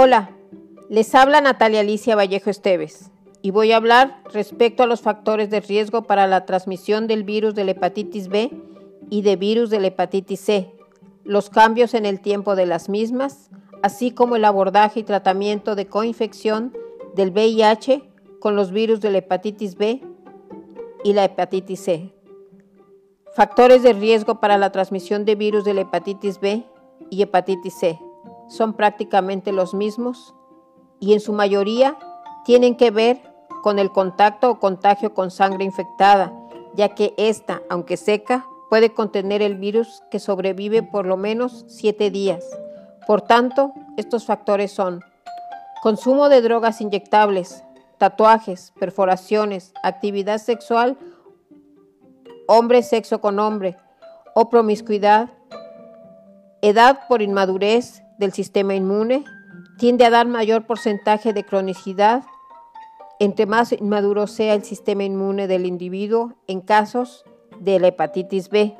Hola, les habla Natalia Alicia Vallejo Esteves y voy a hablar respecto a los factores de riesgo para la transmisión del virus de la hepatitis B y de virus de la hepatitis C, los cambios en el tiempo de las mismas, así como el abordaje y tratamiento de coinfección del VIH con los virus de la hepatitis B y la hepatitis C. Factores de riesgo para la transmisión de virus de la hepatitis B y hepatitis C son prácticamente los mismos y en su mayoría tienen que ver con el contacto o contagio con sangre infectada, ya que ésta, aunque seca, puede contener el virus que sobrevive por lo menos siete días. Por tanto, estos factores son consumo de drogas inyectables, tatuajes, perforaciones, actividad sexual, hombre sexo con hombre o promiscuidad, edad por inmadurez del sistema inmune, tiende a dar mayor porcentaje de cronicidad entre más inmaduro sea el sistema inmune del individuo en casos de la hepatitis B.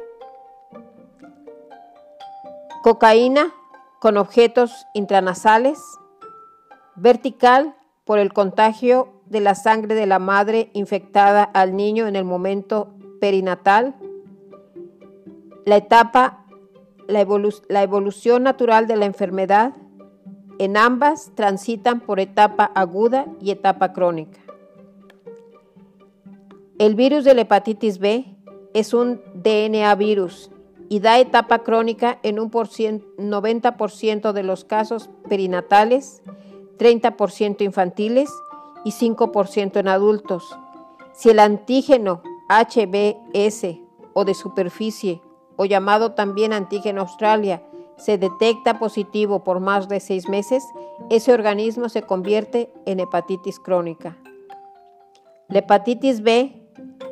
Cocaína con objetos intranasales. Vertical por el contagio de la sangre de la madre infectada al niño en el momento perinatal. La etapa, la, la evolución natural de la enfermedad en ambas transitan por etapa aguda y etapa crónica. El virus de la hepatitis B es un DNA virus y da etapa crónica en un 90% de los casos perinatales, 30% infantiles y 5% en adultos. Si el antígeno HBS o de superficie o llamado también antígeno Australia se detecta positivo por más de seis meses, ese organismo se convierte en hepatitis crónica. La hepatitis B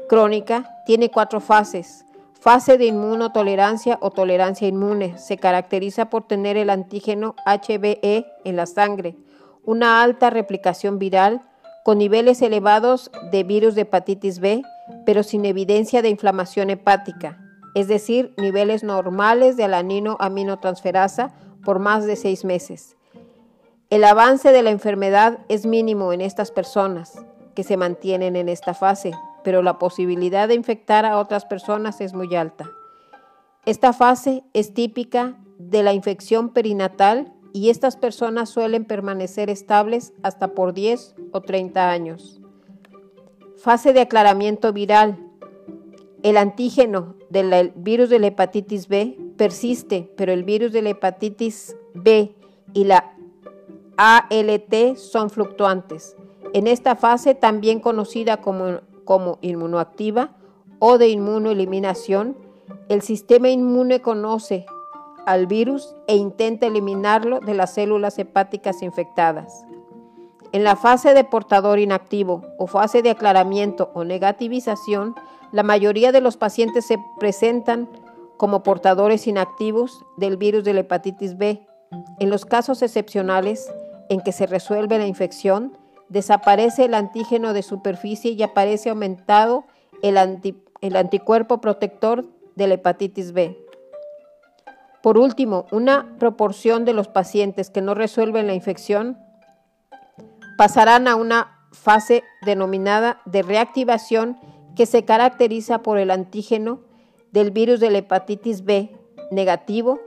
crónica tiene cuatro fases. Fase de inmunotolerancia o tolerancia inmune. Se caracteriza por tener el antígeno HBE en la sangre, una alta replicación viral con niveles elevados de virus de hepatitis B, pero sin evidencia de inflamación hepática es decir, niveles normales de alanino aminotransferasa por más de seis meses. El avance de la enfermedad es mínimo en estas personas que se mantienen en esta fase, pero la posibilidad de infectar a otras personas es muy alta. Esta fase es típica de la infección perinatal y estas personas suelen permanecer estables hasta por 10 o 30 años. Fase de aclaramiento viral el antígeno del virus de la hepatitis B persiste, pero el virus de la hepatitis B y la ALT son fluctuantes. En esta fase, también conocida como, como inmunoactiva o de inmunoeliminación, el sistema inmune conoce al virus e intenta eliminarlo de las células hepáticas infectadas. En la fase de portador inactivo o fase de aclaramiento o negativización, la mayoría de los pacientes se presentan como portadores inactivos del virus de la hepatitis B. En los casos excepcionales en que se resuelve la infección, desaparece el antígeno de superficie y aparece aumentado el, anticuerpo protector de la hepatitis B. Por último, una proporción de los pacientes que no resuelven la infección pasarán a una fase denominada de reactivación que se caracteriza por el antígeno del virus de la hepatitis B negativo,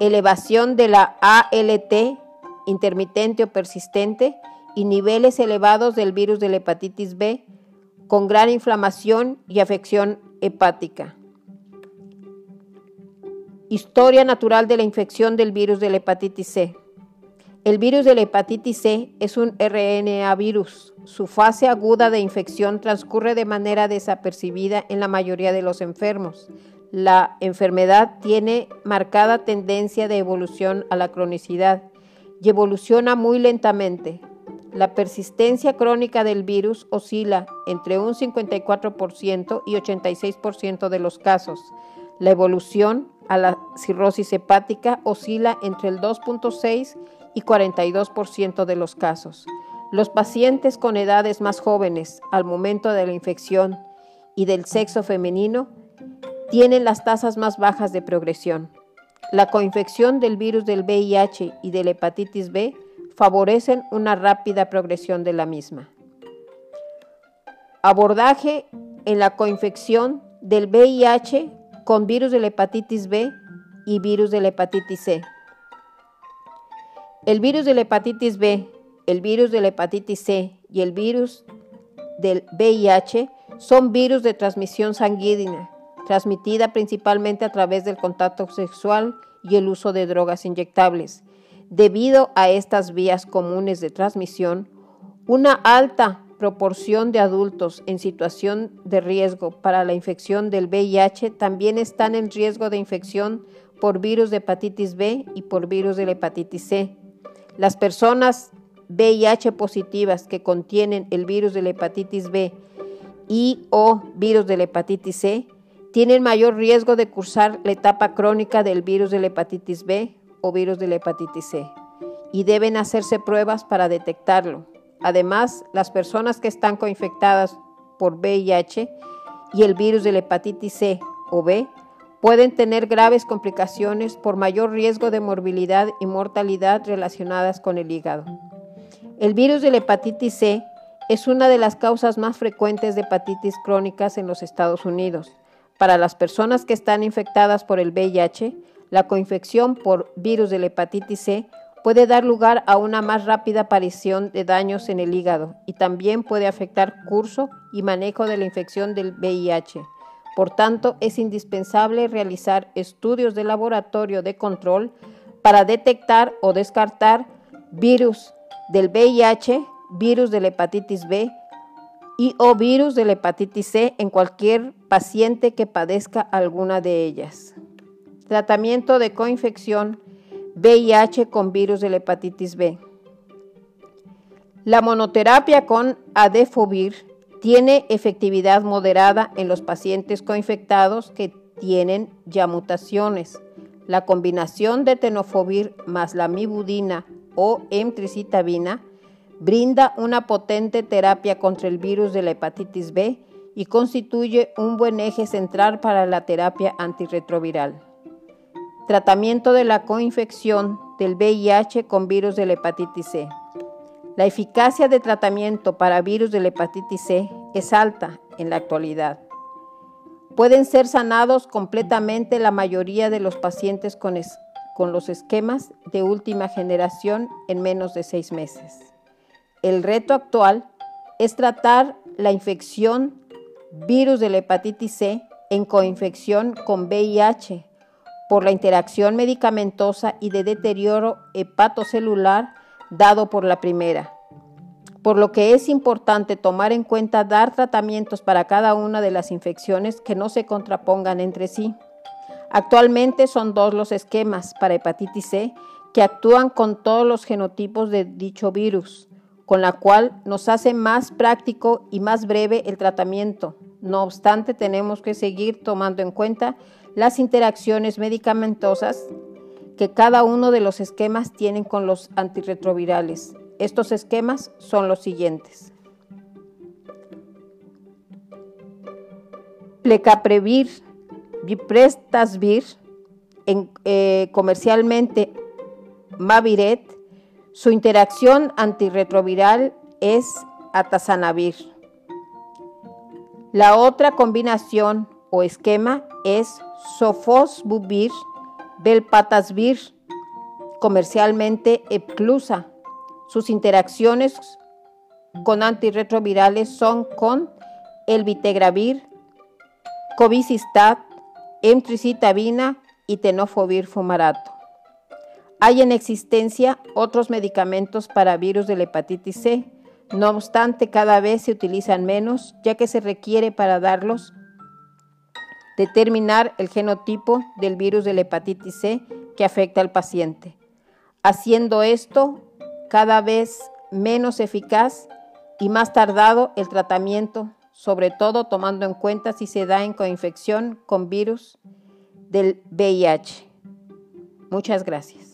elevación de la ALT intermitente o persistente y niveles elevados del virus de la hepatitis B con gran inflamación y afección hepática. Historia natural de la infección del virus de la hepatitis C. El virus de la hepatitis C es un RNA virus. Su fase aguda de infección transcurre de manera desapercibida en la mayoría de los enfermos. La enfermedad tiene marcada tendencia de evolución a la cronicidad y evoluciona muy lentamente. La persistencia crónica del virus oscila entre un 54% y 86% de los casos. La evolución a la cirrosis hepática oscila entre el 2.6 y 42% de los casos. Los pacientes con edades más jóvenes al momento de la infección y del sexo femenino tienen las tasas más bajas de progresión. La coinfección del virus del VIH y de la hepatitis B favorecen una rápida progresión de la misma. Abordaje en la coinfección del VIH con virus de la hepatitis B y virus de la hepatitis C. El virus de la hepatitis B, el virus de la hepatitis C y el virus del VIH son virus de transmisión sanguínea, transmitida principalmente a través del contacto sexual y el uso de drogas inyectables. Debido a estas vías comunes de transmisión, una alta proporción de adultos en situación de riesgo para la infección del VIH también están en riesgo de infección por virus de hepatitis B y por virus de la hepatitis C. Las personas VIH positivas que contienen el virus de la hepatitis B y o virus de la hepatitis C tienen mayor riesgo de cursar la etapa crónica del virus de la hepatitis B o virus de la hepatitis C y deben hacerse pruebas para detectarlo. Además, las personas que están coinfectadas por VIH y el virus de la hepatitis C o B pueden tener graves complicaciones por mayor riesgo de morbilidad y mortalidad relacionadas con el hígado. El virus de la hepatitis C es una de las causas más frecuentes de hepatitis crónicas en los Estados Unidos. Para las personas que están infectadas por el VIH, la coinfección por virus de la hepatitis C puede dar lugar a una más rápida aparición de daños en el hígado y también puede afectar curso y manejo de la infección del VIH. Por tanto, es indispensable realizar estudios de laboratorio de control para detectar o descartar virus del VIH, virus de la hepatitis B y o virus de la hepatitis C en cualquier paciente que padezca alguna de ellas. Tratamiento de coinfección VIH con virus de la hepatitis B. La monoterapia con adefovir tiene efectividad moderada en los pacientes coinfectados que tienen ya mutaciones. La combinación de tenofovir más la mibudina o emtricitabina brinda una potente terapia contra el virus de la hepatitis B y constituye un buen eje central para la terapia antirretroviral. Tratamiento de la coinfección del VIH con virus de la hepatitis C. La eficacia de tratamiento para virus de la hepatitis C es alta en la actualidad. Pueden ser sanados completamente la mayoría de los pacientes con, los esquemas de última generación en menos de seis meses. El reto actual es tratar la infección virus de la hepatitis C en coinfección con VIH por la interacción medicamentosa y de deterioro hepatocelular dado por la primera. Por lo que es importante tomar en cuenta dar tratamientos para cada una de las infecciones que no se contrapongan entre sí. Actualmente son dos los esquemas para hepatitis C que actúan con todos los genotipos de dicho virus, con la cual nos hace más práctico y más breve el tratamiento. No obstante, tenemos que seguir tomando en cuenta las interacciones medicamentosas que cada uno de los esquemas tienen con los antirretrovirales. Estos esquemas son los siguientes. Plecaprevir, Viprestasvir, en, eh, comercialmente Maviret, su interacción antirretroviral es atazanavir. La otra combinación o esquema es sofosbuvir, belpatasvir, comercialmente epclusa. Sus interacciones con antirretrovirales son con el vitegravir, covicistat, emtricitabina y tenofovir fumarato. Hay en existencia otros medicamentos para virus de la hepatitis C, no obstante cada vez se utilizan menos ya que se requiere para darlos determinar el genotipo del virus de la hepatitis C que afecta al paciente, haciendo esto cada vez menos eficaz y más tardado el tratamiento, sobre todo tomando en cuenta si se da en coinfección con virus del VIH. Muchas gracias.